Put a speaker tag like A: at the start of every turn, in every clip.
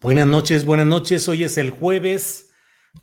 A: Buenas noches, buenas noches. Hoy es el jueves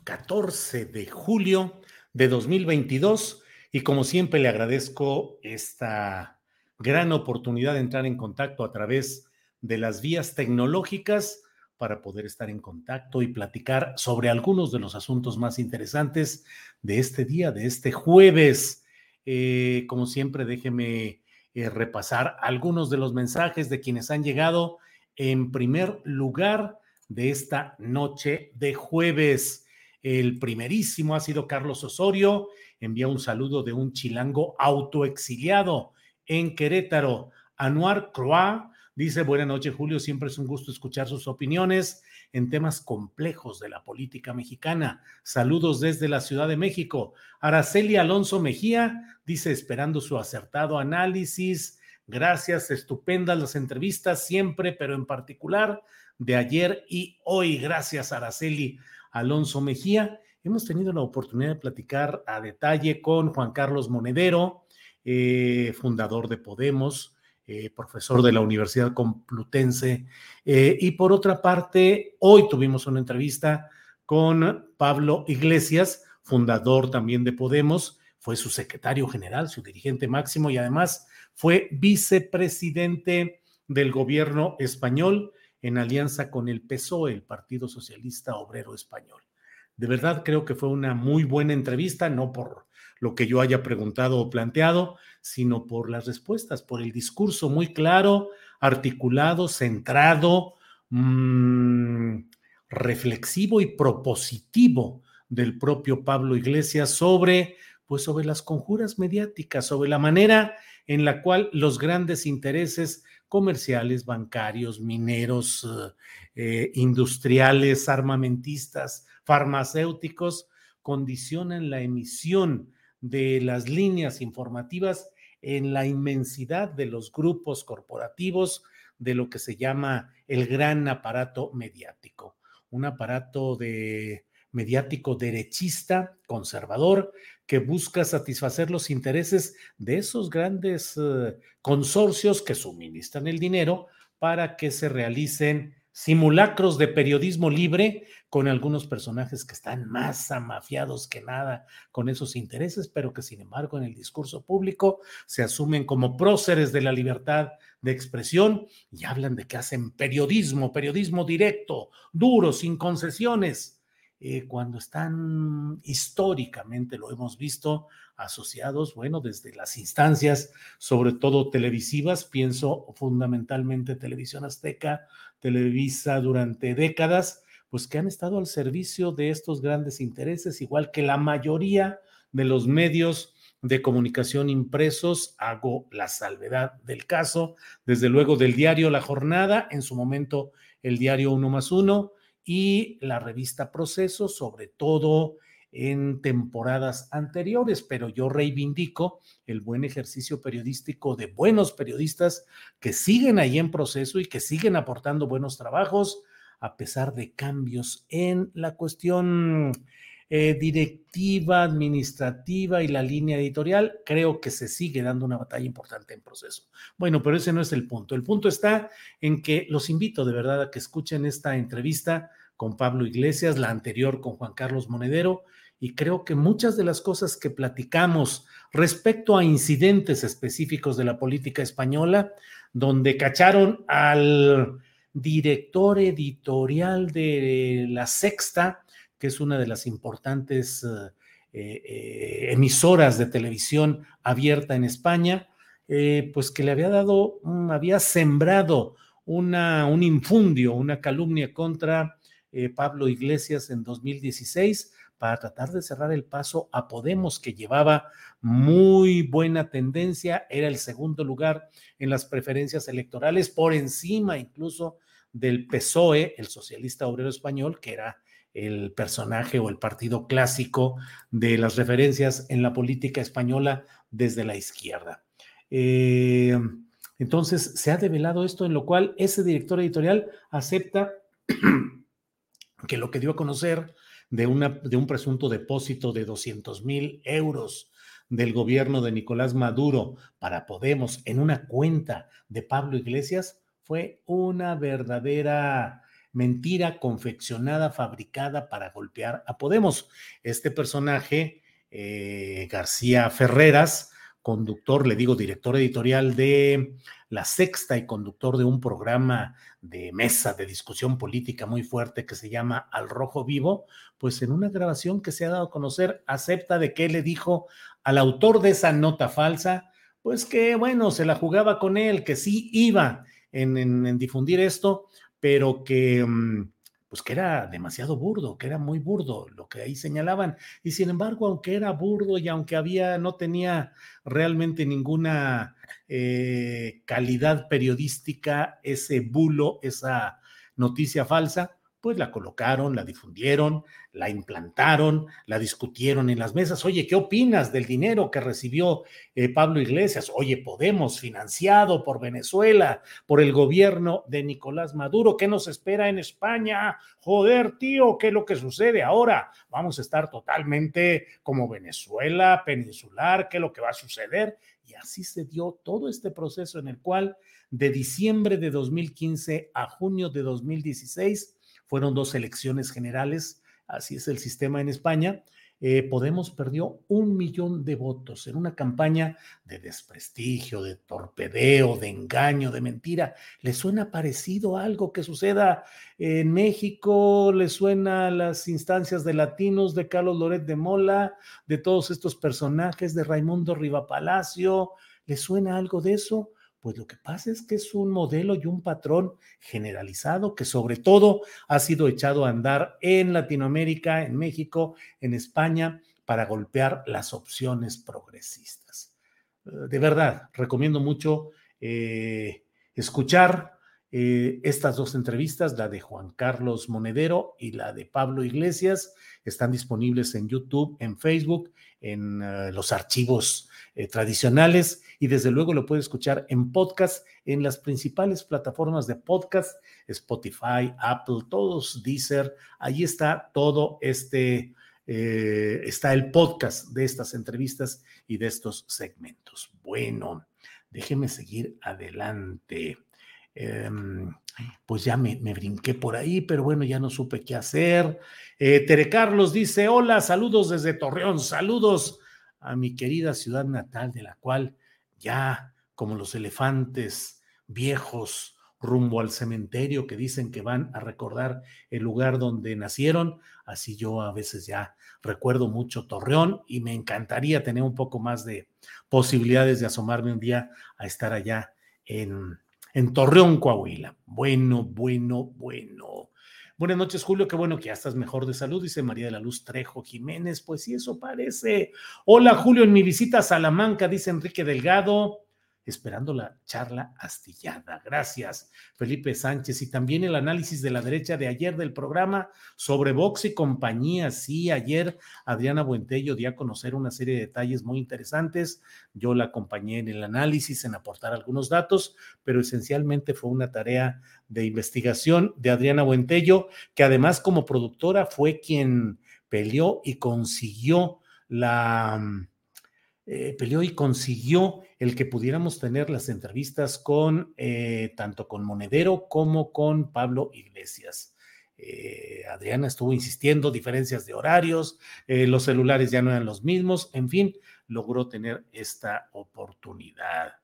A: 14 de julio de 2022 y como siempre le agradezco esta gran oportunidad de entrar en contacto a través de las vías tecnológicas para poder estar en contacto y platicar sobre algunos de los asuntos más interesantes de este día, de este jueves. Eh, como siempre, déjeme eh, repasar algunos de los mensajes de quienes han llegado. En primer lugar, de esta noche de jueves. El primerísimo ha sido Carlos Osorio, envía un saludo de un chilango autoexiliado en Querétaro. Anuar Croix dice, buenas noches Julio, siempre es un gusto escuchar sus opiniones en temas complejos de la política mexicana. Saludos desde la Ciudad de México. Araceli Alonso Mejía dice, esperando su acertado análisis. Gracias, estupendas las entrevistas siempre, pero en particular de ayer y hoy. Gracias, Araceli Alonso Mejía. Hemos tenido la oportunidad de platicar a detalle con Juan Carlos Monedero, eh, fundador de Podemos, eh, profesor de la Universidad Complutense. Eh, y por otra parte, hoy tuvimos una entrevista con Pablo Iglesias, fundador también de Podemos, fue su secretario general, su dirigente máximo y además fue vicepresidente del gobierno español en alianza con el PSOE, el Partido Socialista Obrero Español. De verdad creo que fue una muy buena entrevista, no por lo que yo haya preguntado o planteado, sino por las respuestas, por el discurso muy claro, articulado, centrado, mmm, reflexivo y propositivo del propio Pablo Iglesias sobre, pues sobre las conjuras mediáticas, sobre la manera en la cual los grandes intereses comerciales, bancarios, mineros, eh, industriales, armamentistas, farmacéuticos, condicionan la emisión de las líneas informativas en la inmensidad de los grupos corporativos de lo que se llama el gran aparato mediático, un aparato de mediático derechista, conservador, que busca satisfacer los intereses de esos grandes eh, consorcios que suministran el dinero para que se realicen simulacros de periodismo libre con algunos personajes que están más amafiados que nada con esos intereses, pero que sin embargo en el discurso público se asumen como próceres de la libertad de expresión y hablan de que hacen periodismo, periodismo directo, duro, sin concesiones eh, cuando están históricamente, lo hemos visto, asociados, bueno, desde las instancias, sobre todo televisivas, pienso fundamentalmente Televisión Azteca, Televisa durante décadas, pues que han estado al servicio de estos grandes intereses, igual que la mayoría de los medios de comunicación impresos, hago la salvedad del caso, desde luego del diario La Jornada, en su momento el diario Uno más Uno, y la revista Proceso, sobre todo en temporadas anteriores, pero yo reivindico el buen ejercicio periodístico de buenos periodistas que siguen ahí en proceso y que siguen aportando buenos trabajos a pesar de cambios en la cuestión eh, directiva, administrativa y la línea editorial, creo que se sigue dando una batalla importante en proceso. Bueno, pero ese no es el punto. El punto está en que los invito de verdad a que escuchen esta entrevista con Pablo Iglesias, la anterior con Juan Carlos Monedero, y creo que muchas de las cosas que platicamos respecto a incidentes específicos de la política española, donde cacharon al director editorial de La Sexta, que es una de las importantes eh, eh, emisoras de televisión abierta en España, eh, pues que le había dado, había sembrado una, un infundio, una calumnia contra Pablo Iglesias en 2016 para tratar de cerrar el paso a Podemos, que llevaba muy buena tendencia, era el segundo lugar en las preferencias electorales, por encima incluso del PSOE, el socialista obrero español, que era el personaje o el partido clásico de las referencias en la política española desde la izquierda. Eh, entonces, se ha develado esto, en lo cual ese director editorial acepta que lo que dio a conocer de, una, de un presunto depósito de 200 mil euros del gobierno de Nicolás Maduro para Podemos en una cuenta de Pablo Iglesias fue una verdadera mentira confeccionada, fabricada para golpear a Podemos. Este personaje, eh, García Ferreras, conductor, le digo, director editorial de La Sexta y conductor de un programa de mesa de discusión política muy fuerte que se llama Al Rojo Vivo, pues en una grabación que se ha dado a conocer, acepta de que le dijo al autor de esa nota falsa, pues que bueno, se la jugaba con él, que sí iba en difundir esto, pero que, mm, pues que era demasiado burdo, que era muy burdo lo que ahí señalaban. Y sin embargo, aunque era burdo y aunque había, no tenía realmente ninguna eh, calidad periodística, ese bulo, esa noticia falsa, pues la colocaron, la difundieron, la implantaron, la discutieron en las mesas. Oye, ¿qué opinas del dinero que recibió eh, Pablo Iglesias? Oye, Podemos, financiado por Venezuela, por el gobierno de Nicolás Maduro, ¿qué nos espera en España? Joder, tío, ¿qué es lo que sucede ahora? Vamos a estar totalmente como Venezuela, peninsular, ¿qué es lo que va a suceder? Y así se dio todo este proceso en el cual de diciembre de 2015 a junio de 2016 fueron dos elecciones generales, así es el sistema en España. Eh, Podemos perdió un millón de votos en una campaña de desprestigio, de torpedeo, de engaño, de mentira. ¿Le suena parecido a algo que suceda en México? ¿Le suena a las instancias de latinos de Carlos Loret de Mola, de todos estos personajes de Raimundo Rivapalacio? ¿Le suena algo de eso? Pues lo que pasa es que es un modelo y un patrón generalizado que sobre todo ha sido echado a andar en Latinoamérica, en México, en España, para golpear las opciones progresistas. Eh, de verdad, recomiendo mucho eh, escuchar eh, estas dos entrevistas, la de Juan Carlos Monedero y la de Pablo Iglesias, están disponibles en YouTube, en Facebook, en los archivos tradicionales y desde luego lo puede escuchar en podcast en las principales plataformas de podcast, Spotify, Apple, todos, Deezer, ahí está todo este, eh, está el podcast de estas entrevistas y de estos segmentos. Bueno, déjeme seguir adelante. Em, pues ya me, brinqué por ahí, pero bueno, ya no supe qué hacer. Eh, Tere Carlos dice, hola, saludos desde Torreón, saludos a mi querida ciudad natal, de la cual ya como los elefantes viejos rumbo al cementerio que dicen que van a recordar el lugar donde nacieron. Así yo a veces ya recuerdo mucho Torreón y me encantaría tener un poco más de posibilidades de asomarme un día a estar allá en, en Torreón, Coahuila. Bueno, bueno, bueno. Buenas noches, Julio. Qué bueno que ya estás mejor de salud, dice María de la Luz Trejo Jiménez. Pues sí, eso parece. Hola, Julio, en mi visita a Salamanca, dice Enrique Delgado esperando la charla astillada. Gracias, Felipe Sánchez. Y también el análisis de la derecha de ayer del programa sobre Vox y compañía. Sí, ayer Adriana Buentello dio a conocer una serie de detalles muy interesantes. Yo la acompañé en el análisis, en aportar algunos datos, pero esencialmente fue una tarea de investigación de Adriana Buentello, que además como productora fue quien peleó y consiguió la... Eh, peleó y consiguió el que pudiéramos tener las entrevistas con eh, tanto con Monedero como con Pablo Iglesias. Eh, Adriana estuvo insistiendo, diferencias de horarios, los celulares ya no eran los mismos, en fin, logró tener esta oportunidad.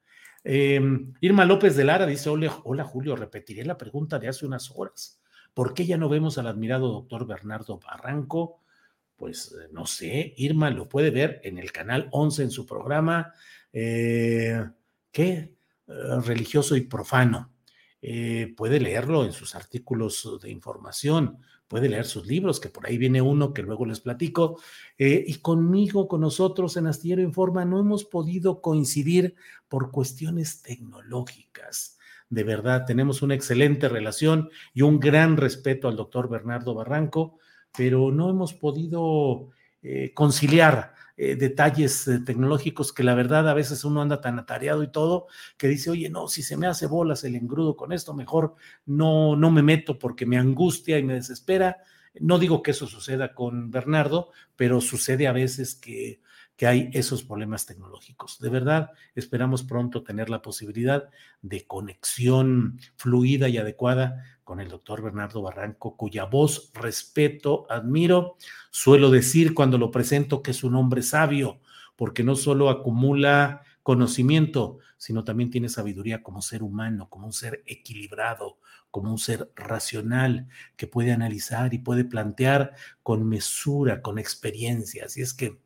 A: Irma López de Lara dice, hola Julio, repetiré la pregunta de hace unas horas. ¿Por qué ya no vemos al admirado doctor Bernardo Barranco? Pues eh, no sé, Irma lo puede ver en el canal 11 en su programa, eh, ¿qué? Eh, religioso y profano. puede leerlo en sus artículos de información, puede leer sus libros, que por ahí viene uno que luego les platico. y conmigo, con nosotros en Astillero Informa, no hemos podido coincidir por cuestiones tecnológicas. De verdad, tenemos una excelente relación y un gran respeto al doctor Bernardo Barranco pero no hemos podido eh, conciliar eh, detalles eh, tecnológicos que la verdad a veces uno anda tan atareado y todo que dice, oye, no, si se me hace bolas el engrudo con esto, mejor no, no me meto porque me angustia y me desespera. No digo que eso suceda con Bernardo, pero sucede a veces que que hay esos problemas tecnológicos. De verdad, esperamos pronto tener la posibilidad de conexión fluida y adecuada con el doctor Bernardo Barranco, cuya voz respeto, admiro. Suelo decir cuando lo presento que es un hombre sabio, porque no solo acumula conocimiento, sino también tiene sabiduría como ser humano, como un ser equilibrado, como un ser racional que puede analizar y puede plantear con mesura, con experiencia. Así es que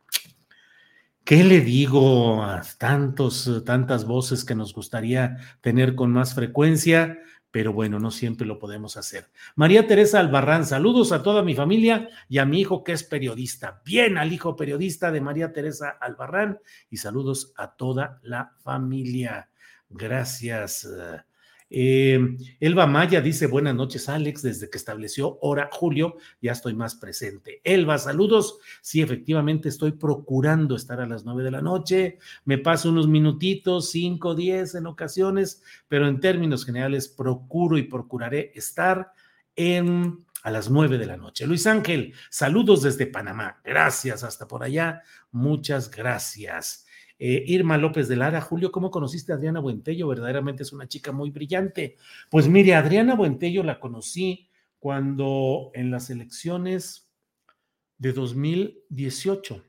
A: ¿Qué le digo a tantos, tantas voces que nos gustaría tener con más frecuencia? Pero bueno, no siempre lo podemos hacer. María Teresa Albarrán, saludos a toda mi familia y a mi hijo que es periodista. Bien al hijo periodista de María Teresa Albarrán y saludos a toda la familia. Gracias. Eh, Elba Maya dice, buenas noches Alex, desde que estableció hora Julio, ya estoy más presente. Elba, saludos. Sí, efectivamente estoy procurando estar a las nueve de la noche. Me paso unos minutitos, cinco, diez en ocasiones, pero en términos generales procuro y procuraré estar en a las nueve de la noche. Luis Ángel, saludos desde Panamá. Gracias, hasta por allá. Muchas gracias. Eh, Irma López de Lara, Julio, ¿cómo conociste a Adriana Buentello? Verdaderamente es una chica muy brillante. Pues mire, Adriana Buentello la conocí cuando en las elecciones de 2018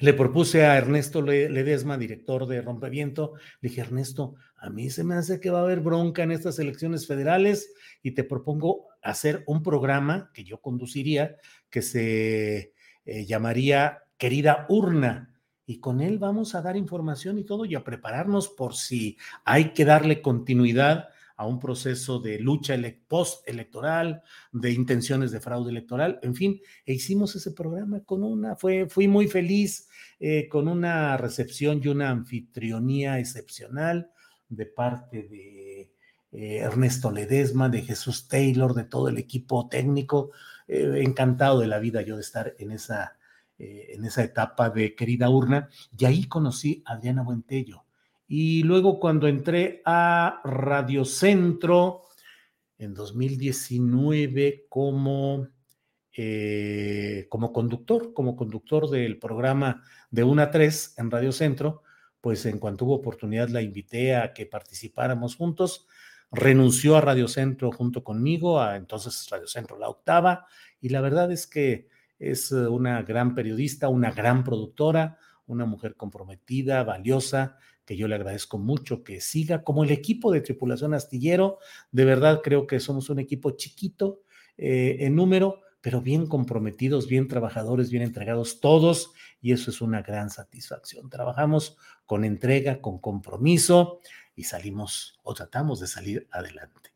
A: le propuse a Ernesto Ledesma, director de Rompeviento, le dije, Ernesto, a mí se me hace que va a haber bronca en estas elecciones federales y te propongo hacer un programa que yo conduciría que se eh, llamaría Querida Urna y con él vamos a dar información y todo y a prepararnos por si hay que darle continuidad a un proceso de lucha post-electoral, de intenciones de fraude electoral, en fin, e hicimos ese programa con una, fue, fui muy feliz, eh, con una recepción y una anfitrionía excepcional de parte de eh, Ernesto Ledesma, de Jesús Taylor, de todo el equipo técnico, eh, encantado de la vida yo de estar en esa eh, en esa etapa de querida urna, y ahí conocí a Adriana Buentello. Y luego cuando entré a Radio Centro en 2019 como, eh, como conductor, como conductor del programa de 1 a 3 en Radio Centro, pues en cuanto hubo oportunidad la invité a que participáramos juntos. Renunció a Radio Centro junto conmigo, a entonces Radio Centro la octava, y la verdad es que es eh, una gran periodista, una gran productora, una mujer comprometida, valiosa, que yo le agradezco mucho que siga como el equipo de tripulación astillero. De verdad creo que somos un equipo chiquito eh, en número, pero bien comprometidos, bien trabajadores, bien entregados todos, y eso es una gran satisfacción. Trabajamos con entrega, con compromiso y salimos o tratamos de salir adelante.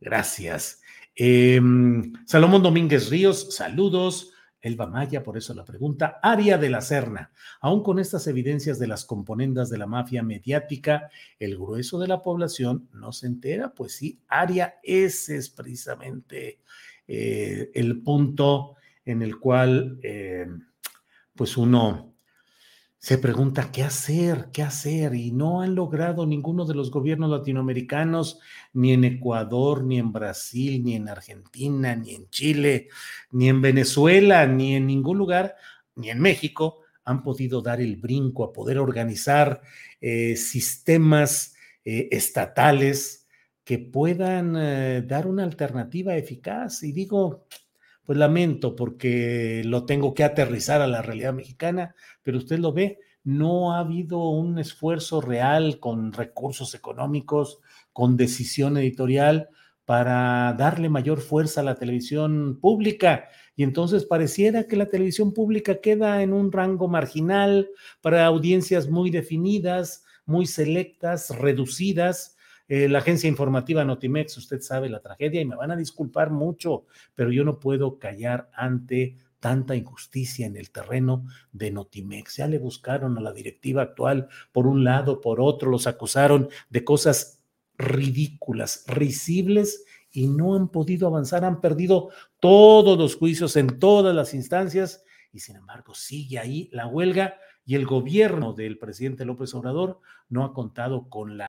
A: Gracias. Em, Salomón Domínguez Ríos, saludos. Elba Maya, por eso la pregunta. Aria de la Serna. Aún con estas evidencias de las componendas de la mafia mediática, el grueso de la población no se entera. Pues sí, Aria, ese es precisamente eh, el punto en el cual, eh, pues uno se pregunta qué hacer, qué hacer, y no han logrado ninguno de los gobiernos latinoamericanos, ni en Ecuador, ni en Brasil, ni en Argentina, ni en Chile, ni en Venezuela, ni en ningún lugar, ni en México, han podido dar el brinco a poder organizar eh, sistemas eh, estatales que puedan eh, dar una alternativa eficaz. Y digo, pues lamento porque lo tengo que aterrizar a la realidad mexicana, pero usted lo ve, no ha habido un esfuerzo real con recursos económicos, con decisión editorial para darle mayor fuerza a la televisión pública. Y entonces pareciera que la televisión pública queda en un rango marginal para audiencias muy definidas, muy selectas, reducidas, eh, la agencia informativa Notimex, usted sabe la tragedia y me van a disculpar mucho, pero yo no puedo callar ante tanta injusticia en el terreno de Notimex. Ya le buscaron a la directiva actual por un lado, por otro, los acusaron de cosas ridículas, risibles y no han podido avanzar, han perdido todos los juicios en todas las instancias y sin embargo sigue ahí la huelga y el gobierno del presidente López Obrador no ha contado con la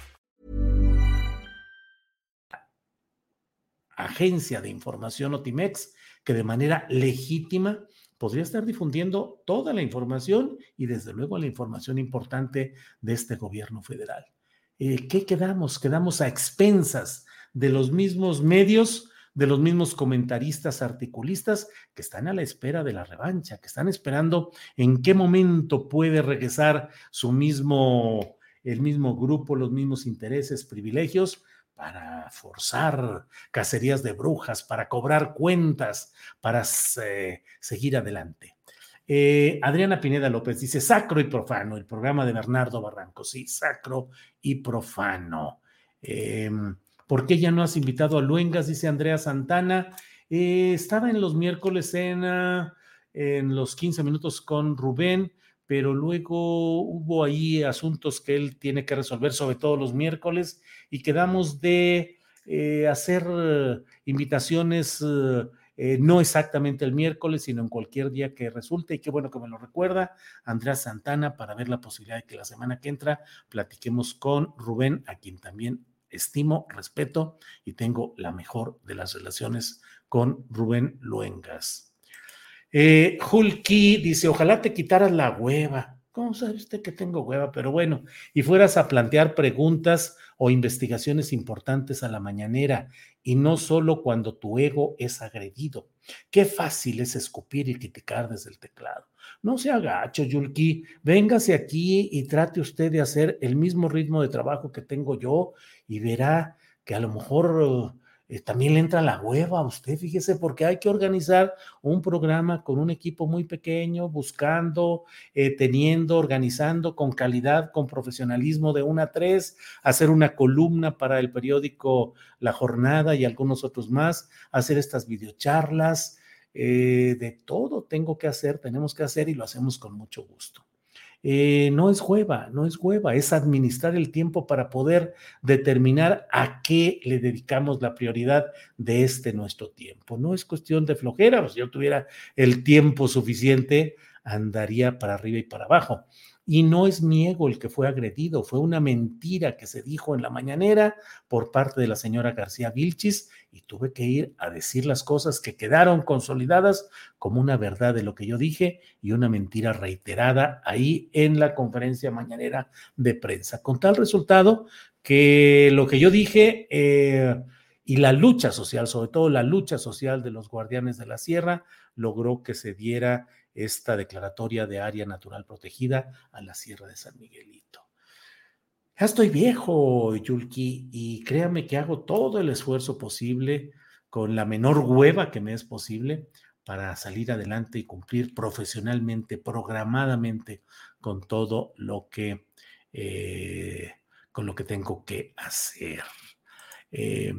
A: Agencia de información Otimex, que de manera legítima podría estar difundiendo toda la información y desde luego la información importante de este gobierno federal. Eh, ¿Qué quedamos? Quedamos a expensas de los mismos medios, de los mismos comentaristas, articulistas que están a la espera de la revancha, que están esperando en qué momento puede regresar su mismo, el mismo grupo, los mismos intereses, privilegios para forzar cacerías de brujas, para cobrar cuentas, para seguir adelante. Eh, Adriana Pineda López dice, sacro y profano, el programa de Bernardo Barranco, sí, sacro y profano. Em, ¿Por qué ya no has invitado a Luengas? Dice Andrea Santana. Eh, estaba en los miércoles en los 15 minutos con Rubén pero luego hubo ahí asuntos que él tiene que resolver, sobre todo los miércoles, y quedamos de eh, hacer invitaciones eh, no exactamente el miércoles, sino en cualquier día que resulte, y qué bueno que me lo recuerda, Andrea Santana, para ver la posibilidad de que la semana que entra platiquemos con Rubén, a quien también estimo, respeto y tengo la mejor de las relaciones con Rubén Luengas. Eh, dice, ojalá te quitaras la hueva. ¿Cómo sabe usted que tengo hueva? Pero bueno, y fueras a plantear preguntas o investigaciones importantes a la mañanera y no solo cuando tu ego es agredido. Qué fácil es escupir y criticar desde el teclado. No se agacho, Yulki. Véngase aquí y trate usted de hacer el mismo ritmo de trabajo que tengo yo y verá que a lo mejor también le entra la hueva a usted, fíjese, porque hay que organizar un programa con un equipo muy pequeño, buscando, eh, teniendo, organizando con calidad, con profesionalismo de una a tres, hacer una columna para el periódico La Jornada y algunos otros más, hacer estas videocharlas, eh, de todo tengo que hacer, tenemos que hacer y lo hacemos con mucho gusto. Eh, no es hueva, no es hueva, es administrar el tiempo para poder determinar a qué le dedicamos la prioridad de este nuestro tiempo. No es cuestión de flojera, si yo tuviera el tiempo suficiente, andaría para arriba y para abajo. Y no es mi ego el que fue agredido, fue una mentira que se dijo en la mañanera por parte de la señora García Vilchis y tuve que ir a decir las cosas que quedaron consolidadas como una verdad de lo que yo dije y una mentira reiterada ahí en la conferencia mañanera de prensa. Con tal resultado que lo que yo dije eh, y la lucha social, sobre todo la lucha social de los guardianes de la sierra, logró que se diera esta declaratoria de área natural protegida a la Sierra de San Miguelito. Ya estoy viejo, Yulki, y créame que hago todo el esfuerzo posible con la menor hueva que me es posible para salir adelante y cumplir profesionalmente, programadamente con todo lo que, eh, con lo que tengo que hacer. Eh,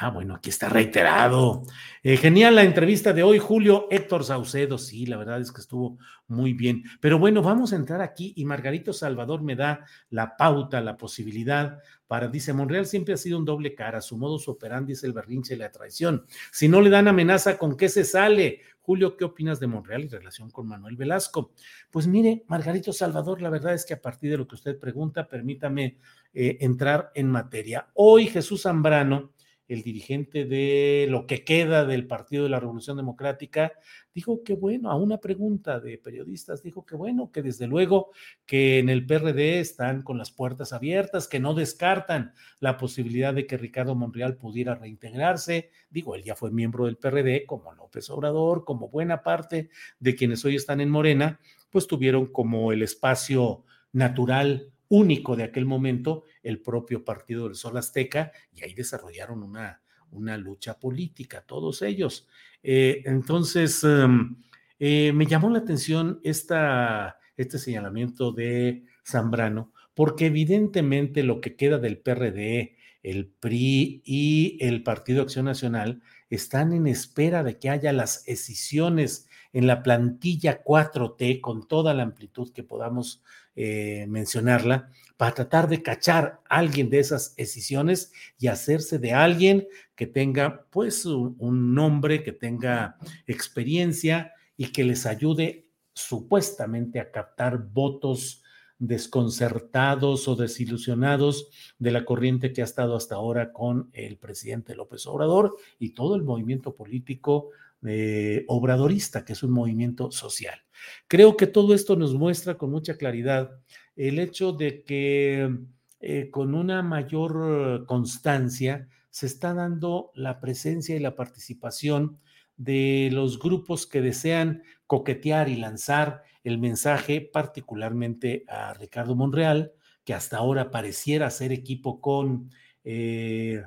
A: Ah, bueno, aquí está reiterado. Eh, genial la entrevista de hoy, Julio Héctor Saucedo. Sí, la verdad es que estuvo muy bien. Pero bueno, vamos a entrar aquí y Margarito Salvador me da la pauta, la posibilidad para, dice, Monreal siempre ha sido un doble cara, su modus operandi es el berrinche y la traición. Si no le dan amenaza, ¿con qué se sale? Julio, ¿qué opinas de Monreal y relación con Manuel Velasco? Pues mire, Margarito Salvador, la verdad es que a partir de lo que usted pregunta, permítame eh, entrar en materia. Hoy Jesús Zambrano el dirigente de lo que queda del Partido de la Revolución Democrática, dijo que bueno, a una pregunta de periodistas, dijo que bueno, que desde luego que en el PRD están con las puertas abiertas, que no descartan la posibilidad de que Ricardo Monreal pudiera reintegrarse. Digo, él ya fue miembro del PRD, como López Obrador, como buena parte de quienes hoy están en Morena, pues tuvieron como el espacio natural único de aquel momento el propio Partido del Sol Azteca y ahí desarrollaron una, una lucha política, todos ellos. Eh, entonces, em, eh, me llamó la atención esta, este señalamiento de Zambrano, porque evidentemente lo que queda del PRD, el PRI y el Partido Acción Nacional están en espera de que haya las decisiones en la plantilla 4T con toda la amplitud que podamos eh, mencionarla, para tratar de cachar a alguien de esas decisiones y hacerse de alguien que tenga pues un, nombre, que tenga experiencia y que les ayude supuestamente a captar votos desconcertados o desilusionados de la corriente que ha estado hasta ahora con el presidente López Obrador y todo el movimiento político eh, obradorista, que es un movimiento social. Creo que todo esto nos muestra con mucha claridad el hecho de que eh, con una mayor constancia se está dando la presencia y la participación de los grupos que desean coquetear y lanzar el mensaje, particularmente a Ricardo Monreal, que hasta ahora pareciera hacer equipo con eh,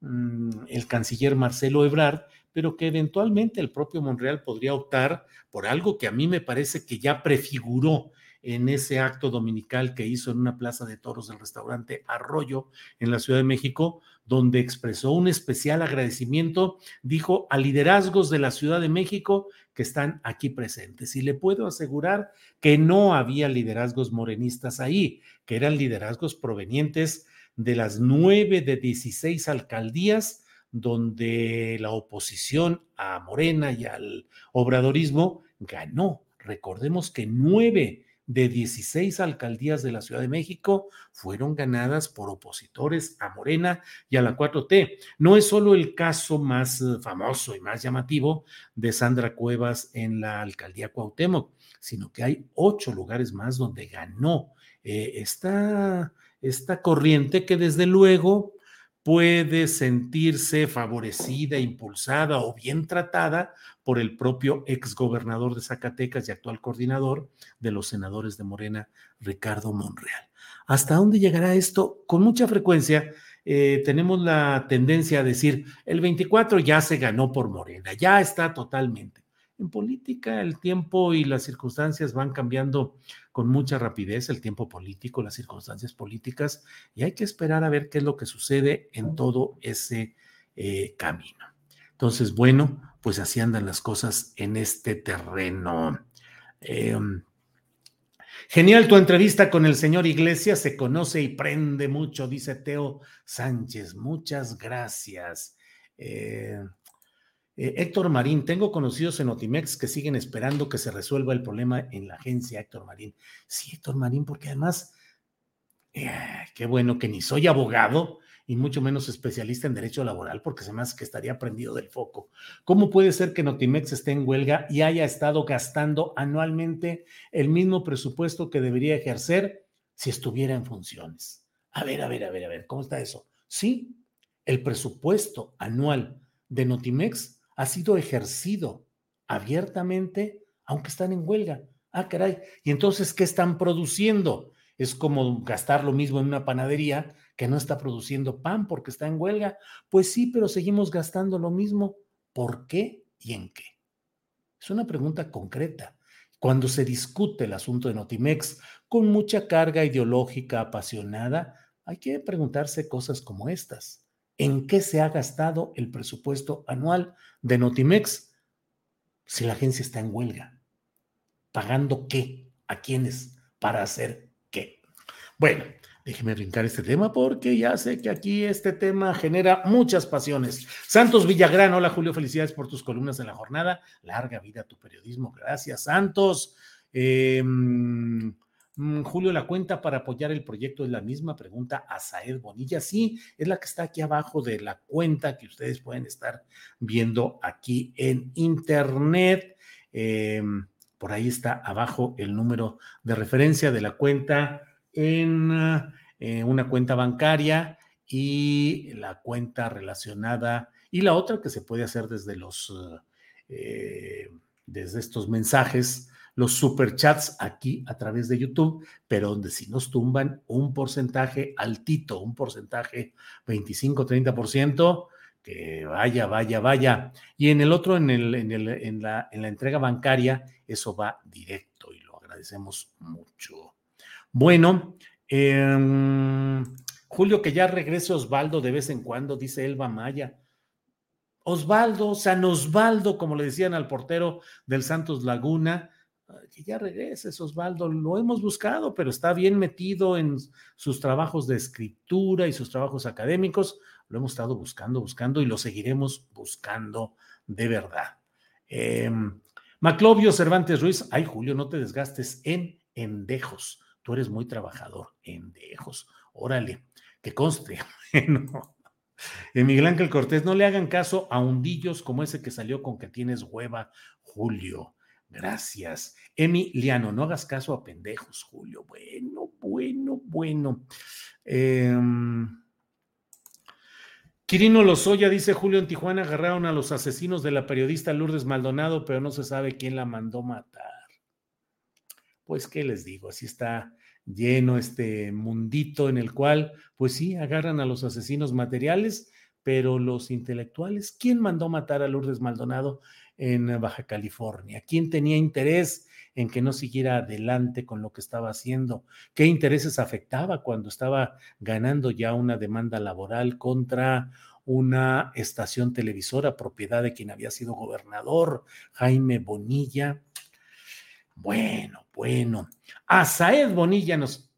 A: mm, el canciller Marcelo Ebrard, pero que eventualmente el propio Monreal podría optar por algo que a mí me parece que ya prefiguró en ese acto dominical que hizo en una plaza de toros del restaurante Arroyo en la Ciudad de México, donde expresó un especial agradecimiento, dijo, a liderazgos de la Ciudad de México que están aquí presentes. Y le puedo asegurar que no había liderazgos morenistas ahí, que eran liderazgos provenientes de las nueve de 16 alcaldías donde la oposición a Morena y al obradorismo ganó. Recordemos que nueve de 16 alcaldías de la Ciudad de México fueron ganadas por opositores a Morena y a la 4T. No es solo el caso más eh, famoso y más llamativo de Sandra Cuevas en la alcaldía Cuauhtémoc, sino que hay ocho lugares más donde ganó eh, esta, esta corriente que desde luego puede sentirse favorecida, impulsada o bien tratada por el propio exgobernador de Zacatecas y actual coordinador de los senadores de Morena, Ricardo Monreal. ¿Hasta dónde llegará esto? Con mucha frecuencia eh, tenemos la tendencia a decir, el 24 ya se ganó por Morena, ya está totalmente. En política el tiempo y las circunstancias van cambiando con mucha rapidez, el tiempo político, las circunstancias políticas, y hay que esperar a ver qué es lo que sucede en todo ese eh, camino. Entonces, bueno, pues así andan las cosas en este terreno. Em, genial tu entrevista con el señor Iglesias, se conoce y prende mucho, dice Teo Sánchez. Muchas gracias. Eh, Eh, Héctor Marín, tengo conocidos en Otimex que siguen esperando que se resuelva el problema en la agencia, Héctor Marín. Sí, Héctor Marín, porque además, eh, qué bueno que ni soy abogado y mucho menos especialista en derecho laboral, porque se me hace que estaría prendido del foco. ¿Cómo puede ser que Notimex esté en huelga y haya estado gastando anualmente el mismo presupuesto que debería ejercer si estuviera en funciones? A ver, a ver, a ver, a ver, ¿cómo está eso? Sí, el presupuesto anual de Notimex ha sido ejercido abiertamente, aunque están en huelga. Ah, caray. ¿Y entonces qué están produciendo? Es como gastar lo mismo en una panadería que no está produciendo pan porque está en huelga. Pues sí, pero seguimos gastando lo mismo. ¿Por qué y en qué? Es una pregunta concreta. Cuando se discute el asunto de Notimex con mucha carga ideológica apasionada, hay que preguntarse cosas como estas en qué se ha gastado el presupuesto anual de Notimex si la agencia está en huelga. ¿Pagando qué? ¿A quiénes? ¿Para hacer qué? Bueno, déjeme brincar este tema porque ya sé que aquí este tema genera muchas pasiones. Santos Villagrán, hola Julio, felicidades por tus columnas en la jornada. Larga vida tu periodismo. Gracias, Santos. Eh, Julio, la cuenta para apoyar el proyecto es la misma, pregunta a Saed Bonilla. Sí, es la que está aquí abajo de la cuenta que ustedes pueden estar viendo aquí en internet. Em, por ahí está abajo el número de referencia de la cuenta en eh, una cuenta bancaria y la cuenta relacionada y la otra que se puede hacer desde los eh, desde estos mensajes los superchats aquí a través de YouTube, pero donde si nos tumban un porcentaje altito, un porcentaje 25-30%, que vaya, vaya, vaya. Y en el otro, en, el, en, el, en, la, en la entrega bancaria, eso va directo y lo agradecemos mucho. Bueno, eh, Julio, que ya regrese Osvaldo de vez en cuando, dice Elba Maya. Osvaldo, San Osvaldo, como le decían al portero del Santos Laguna, que ya regreses, Osvaldo. Lo hemos buscado, pero está bien metido en sus trabajos de escritura y sus trabajos académicos. Lo hemos estado buscando, buscando y lo seguiremos buscando de verdad. Em, Maclovio Cervantes Ruiz, ay Julio, no te desgastes en endejos. Tú eres muy trabajador, endejos. Órale, que conste. no. Miguel Ángel Cortés, no le hagan caso a hundillos como ese que salió con que tienes hueva, Julio. Gracias. Emiliano, no hagas caso a pendejos, Julio. Bueno, bueno, bueno. Em, Quirino Lozoya dice Julio en Tijuana agarraron a los asesinos de la periodista Lourdes Maldonado, pero no se sabe quién la mandó matar. Pues, ¿qué les digo? Así está lleno este mundito en el cual, pues sí, agarran a los asesinos materiales, pero los intelectuales, ¿quién mandó matar a Lourdes Maldonado? En Baja California? ¿Quién tenía interés en que no siguiera adelante con lo que estaba haciendo? ¿Qué intereses afectaba cuando estaba ganando ya una demanda laboral contra una estación televisora propiedad de quien había sido gobernador, Jaime Bonilla? Bueno, bueno. A Bonilla nos...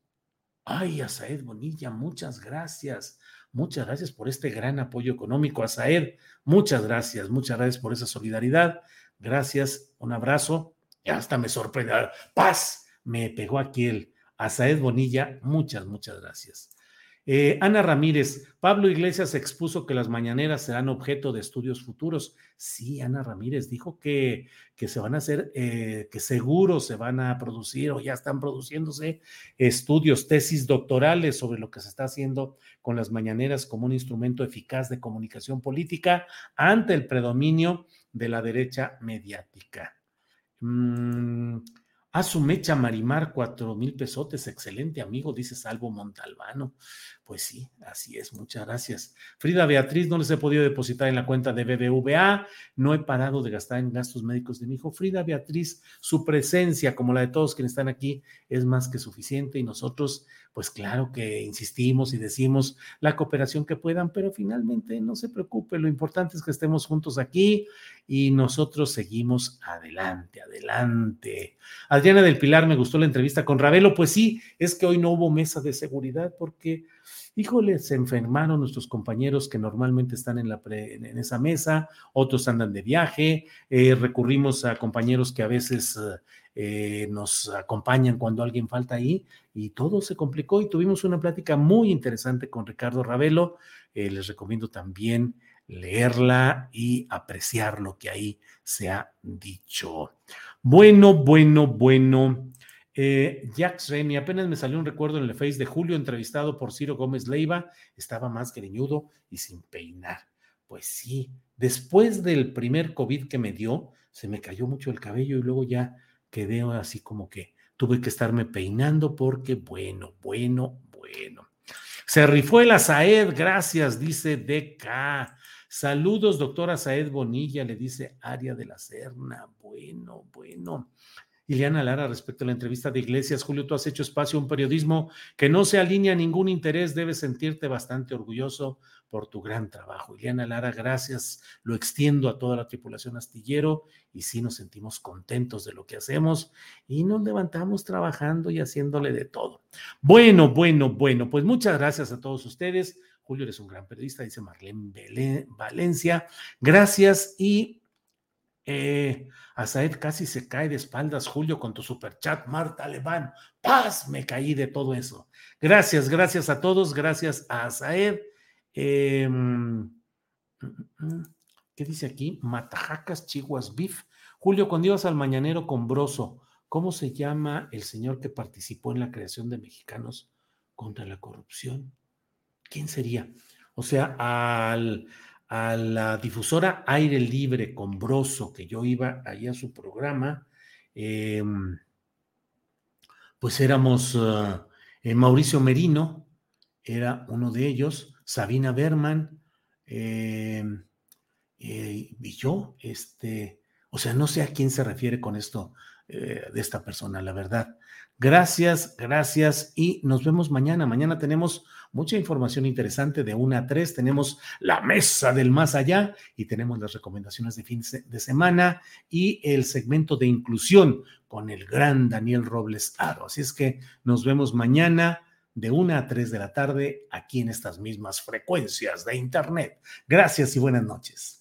A: Ay, a Saed Bonilla, muchas gracias. Muchas gracias por este gran apoyo económico a Saed. Muchas gracias, muchas gracias por esa solidaridad. Gracias, un abrazo. Y hasta me sorprende. Paz, me pegó aquí el a Saed Bonilla. Muchas, muchas gracias. Eh, Ana Ramírez, Pablo Iglesias expuso que las mañaneras serán objeto de estudios futuros. Sí, Ana Ramírez dijo que, que se van a hacer, eh, que seguro se van a producir o ya están produciéndose estudios, tesis doctorales sobre lo que se está haciendo con las mañaneras como un instrumento eficaz de comunicación política ante el predominio de la derecha mediática. Mm, a su mecha Marimar, cuatro mil pesotes, excelente amigo, dice Salvo Montalbano. Pues sí, así es, muchas gracias. Frida Beatriz, no les he podido depositar en la cuenta de BBVA, no he parado de gastar en gastos médicos de mi hijo. Frida Beatriz, su presencia, como la de todos quienes están aquí, es más que suficiente y nosotros pues claro que insistimos y decimos la cooperación que puedan, pero finalmente no se preocupe, lo importante es que estemos juntos aquí y nosotros seguimos adelante, adelante. Adriana del Pilar, me gustó la entrevista con Ravelo, pues sí, es que hoy no hubo mesa de seguridad porque híjole, se enfermaron nuestros compañeros que normalmente están en, la en esa mesa, otros andan de viaje, eh, recurrimos a compañeros que a veces eh, nos acompañan cuando alguien falta ahí y todo se complicó y tuvimos una plática muy interesante con Ricardo Ravelo. Eh, les recomiendo también leerla y apreciar lo que ahí se ha dicho. Bueno, bueno, bueno. Eh, Jax Remy, apenas me salió un recuerdo en el Face de Julio, entrevistado por Ciro Gómez Leiva, estaba más greñudo y sin peinar. Pues sí, después del primer COVID que me dio, se me cayó mucho el cabello y luego ya quedé así como que tuve que estarme peinando porque bueno, bueno, bueno. Se rifó el Azaed, gracias, dice DK. Saludos, doctora Saed Bonilla, le dice Aria de la Serna. Bueno, bueno. Ileana Lara, respecto a la entrevista de Iglesias, Julio, tú has hecho espacio a un periodismo que no se alinea a ningún interés, debes sentirte bastante orgulloso por tu gran trabajo. Ileana Lara, gracias, lo extiendo a toda la tripulación astillero y sí nos sentimos contentos de lo que hacemos y nos levantamos trabajando y haciéndole de todo. Bueno, bueno, bueno, pues muchas gracias a todos ustedes. Julio, eres un gran periodista, dice Marlene Valencia. Gracias y eh, Azaed casi se cae de espaldas, Julio, con tu superchat. Marta Alemán, paz, me caí de todo eso. Gracias, gracias a todos, gracias a Azaed. Em, ¿Qué dice aquí? Matajacas, Chihuas, Beef. Julio, cuando ibas al mañanero con Broso, ¿cómo se llama el señor que participó en la creación de Mexicanos contra la corrupción? ¿Quién sería? O sea, al, a la difusora Aire Libre con Broso, que yo iba ahí a su programa, em, pues éramos eh, Mauricio Merino, era uno de ellos, Sabina Berman, eh, y yo, este, o sea, no sé a quién se refiere con esto eh, de esta persona, la verdad. Gracias, gracias y nos vemos mañana. Mañana tenemos mucha información interesante de 1 a 3. Tenemos la mesa del más allá y tenemos las recomendaciones de fin de semana y el segmento de inclusión con el gran Daniel Robles Aro. Así es que nos vemos mañana de 1 a 3 de la tarde aquí en estas mismas frecuencias de Internet. Gracias y buenas noches.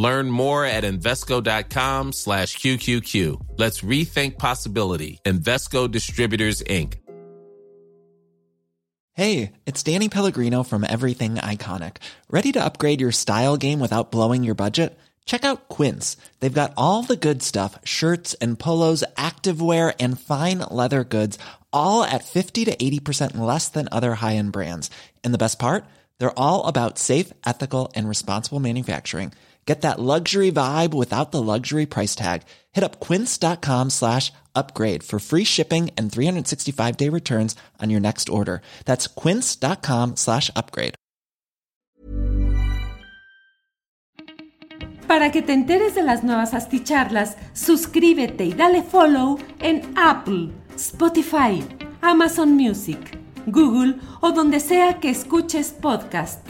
B: Learn more at Invesco.com slash QQQ. Let's rethink possibility. Investco Distributors, Inc.
C: Hey, it's Danny Pellegrino from Everything Iconic. Ready to upgrade your style game without blowing your budget? Check out Quince. They've got all the good stuff shirts and polos, activewear, and fine leather goods, all at 50 to 80% less than other high end brands. And the best part? They're all about safe, ethical, and responsible manufacturing. Get that luxury vibe without the luxury price tag. Hit up quince.com slash upgrade for free shipping and 365 day returns on your next order. That's quince.com slash upgrade.
D: Para que te enteres de las nuevas asticharlas, suscríbete y dale follow en Apple, Spotify, Amazon Music, Google o donde sea que escuches podcast.